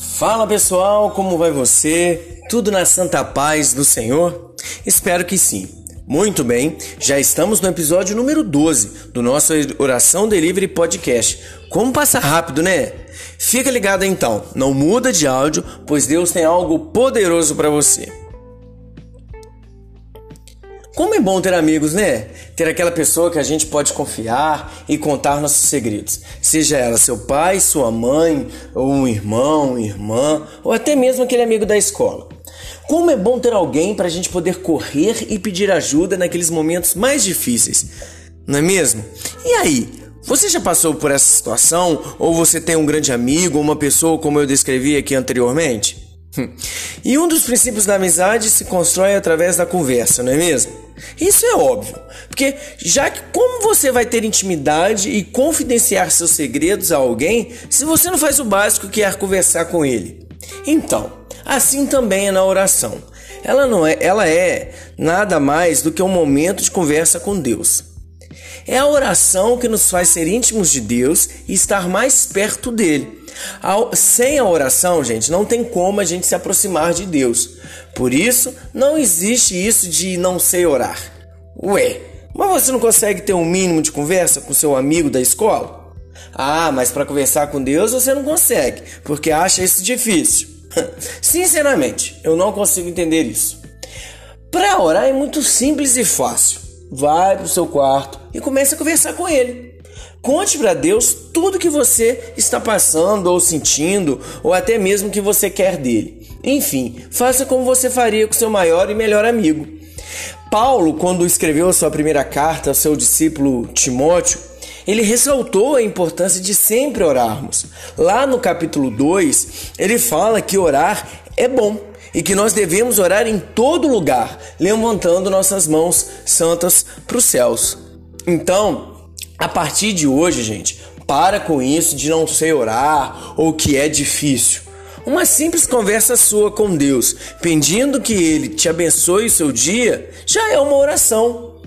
Fala pessoal, como vai você? Tudo na santa paz do Senhor? Espero que sim. Muito bem, já estamos no episódio número 12 do nosso Oração Delivery Podcast. Como passa rápido, né? Fica ligado então, não muda de áudio, pois Deus tem algo poderoso para você. Como é bom ter amigos, né? Ter aquela pessoa que a gente pode confiar e contar nossos segredos. Seja ela seu pai, sua mãe, ou um irmão, irmã, ou até mesmo aquele amigo da escola. Como é bom ter alguém para a gente poder correr e pedir ajuda naqueles momentos mais difíceis, não é mesmo? E aí, você já passou por essa situação? Ou você tem um grande amigo, uma pessoa como eu descrevi aqui anteriormente? E um dos princípios da amizade se constrói através da conversa, não é mesmo? Isso é óbvio, porque já que como você vai ter intimidade e confidenciar seus segredos a alguém se você não faz o básico que é conversar com ele? Então, assim também é na oração. Ela não é, ela é nada mais do que um momento de conversa com Deus. É a oração que nos faz ser íntimos de Deus e estar mais perto dele. Sem a oração, gente, não tem como a gente se aproximar de Deus. Por isso, não existe isso de não sei orar. Ué, mas você não consegue ter um mínimo de conversa com seu amigo da escola? Ah, mas para conversar com Deus você não consegue, porque acha isso difícil. Sinceramente, eu não consigo entender isso. Para orar é muito simples e fácil. Vai para o seu quarto e comece a conversar com ele. Conte para Deus tudo que você está passando ou sentindo, ou até mesmo que você quer dele. Enfim, faça como você faria com seu maior e melhor amigo. Paulo, quando escreveu sua primeira carta ao seu discípulo Timóteo, ele ressaltou a importância de sempre orarmos. Lá no capítulo 2, ele fala que orar é bom e que nós devemos orar em todo lugar, levantando nossas mãos santas para os céus. Então, a partir de hoje, gente, para com isso de não sei orar ou que é difícil. Uma simples conversa sua com Deus, pedindo que Ele te abençoe o seu dia, já é uma oração.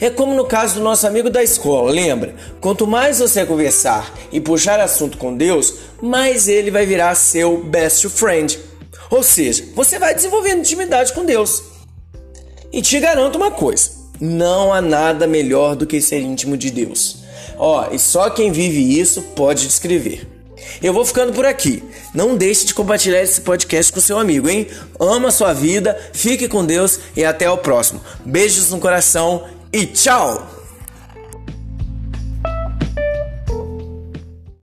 É como no caso do nosso amigo da escola, lembra? Quanto mais você conversar e puxar assunto com Deus, mais ele vai virar seu best friend. Ou seja, você vai desenvolvendo intimidade com Deus. E te garanto uma coisa: não há nada melhor do que ser íntimo de Deus. Ó, e só quem vive isso pode descrever. Eu vou ficando por aqui. Não deixe de compartilhar esse podcast com seu amigo, hein? Ama a sua vida, fique com Deus e até o próximo. Beijos no coração e tchau!